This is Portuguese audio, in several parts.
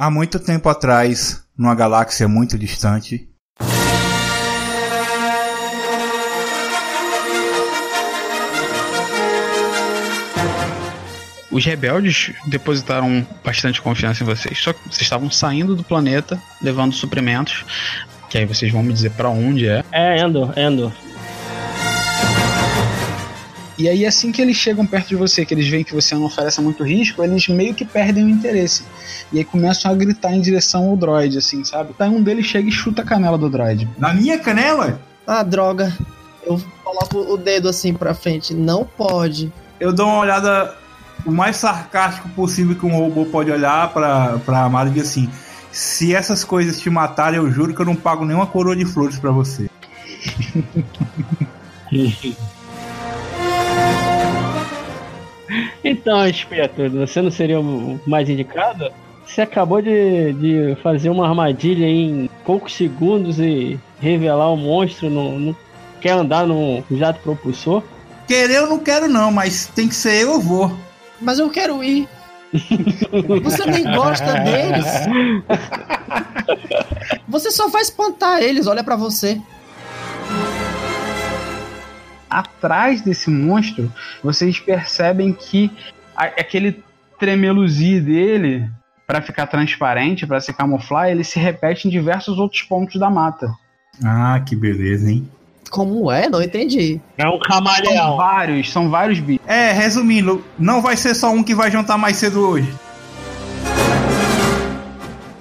Há muito tempo atrás, numa galáxia muito distante, Os rebeldes depositaram bastante confiança em vocês. Só que vocês estavam saindo do planeta, levando suprimentos. Que aí vocês vão me dizer para onde é. É, Endor, Endor. E aí, assim que eles chegam perto de você, que eles veem que você não oferece muito risco, eles meio que perdem o interesse. E aí começam a gritar em direção ao droid, assim, sabe? Aí um deles chega e chuta a canela do droid. Na minha canela? Ah, droga. Eu coloco o dedo assim pra frente. Não pode. Eu dou uma olhada o mais sarcástico possível que um robô pode olhar pra, pra Amada e dizer assim: se essas coisas te matarem, eu juro que eu não pago nenhuma coroa de flores pra você. Então, espeto, você não seria o mais indicado? Você acabou de, de fazer uma armadilha em poucos segundos e revelar o monstro. Não, não quer andar no jato propulsor? Querer eu não quero, não, mas tem que ser eu, eu vou. Mas eu quero ir. Você nem gosta deles. Você só vai espantar eles, olha pra você. Atrás desse monstro, vocês percebem que a- aquele tremeluzi dele, pra ficar transparente, pra se camuflar, ele se repete em diversos outros pontos da mata. Ah, que beleza, hein? Como é? Não entendi. É um São camaleão. vários, são vários bichos. É, resumindo, não vai ser só um que vai jantar mais cedo hoje.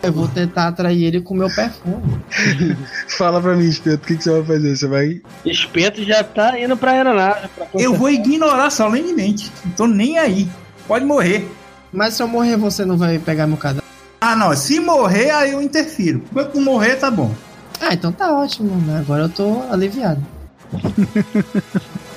Eu vou tentar atrair ele com meu perfume. Fala pra mim, Espeto, o que, que você vai fazer? Você vai. Espeto já tá indo pra aeronave. Pra Eu vou ignorar solenemente. Não tô nem aí. Pode morrer. Mas se eu morrer, você não vai pegar meu cadáver? Ah, não. Se morrer, aí eu interfiro. Enquanto não morrer, tá bom. Ah, então tá ótimo, né? Agora eu tô aliviado.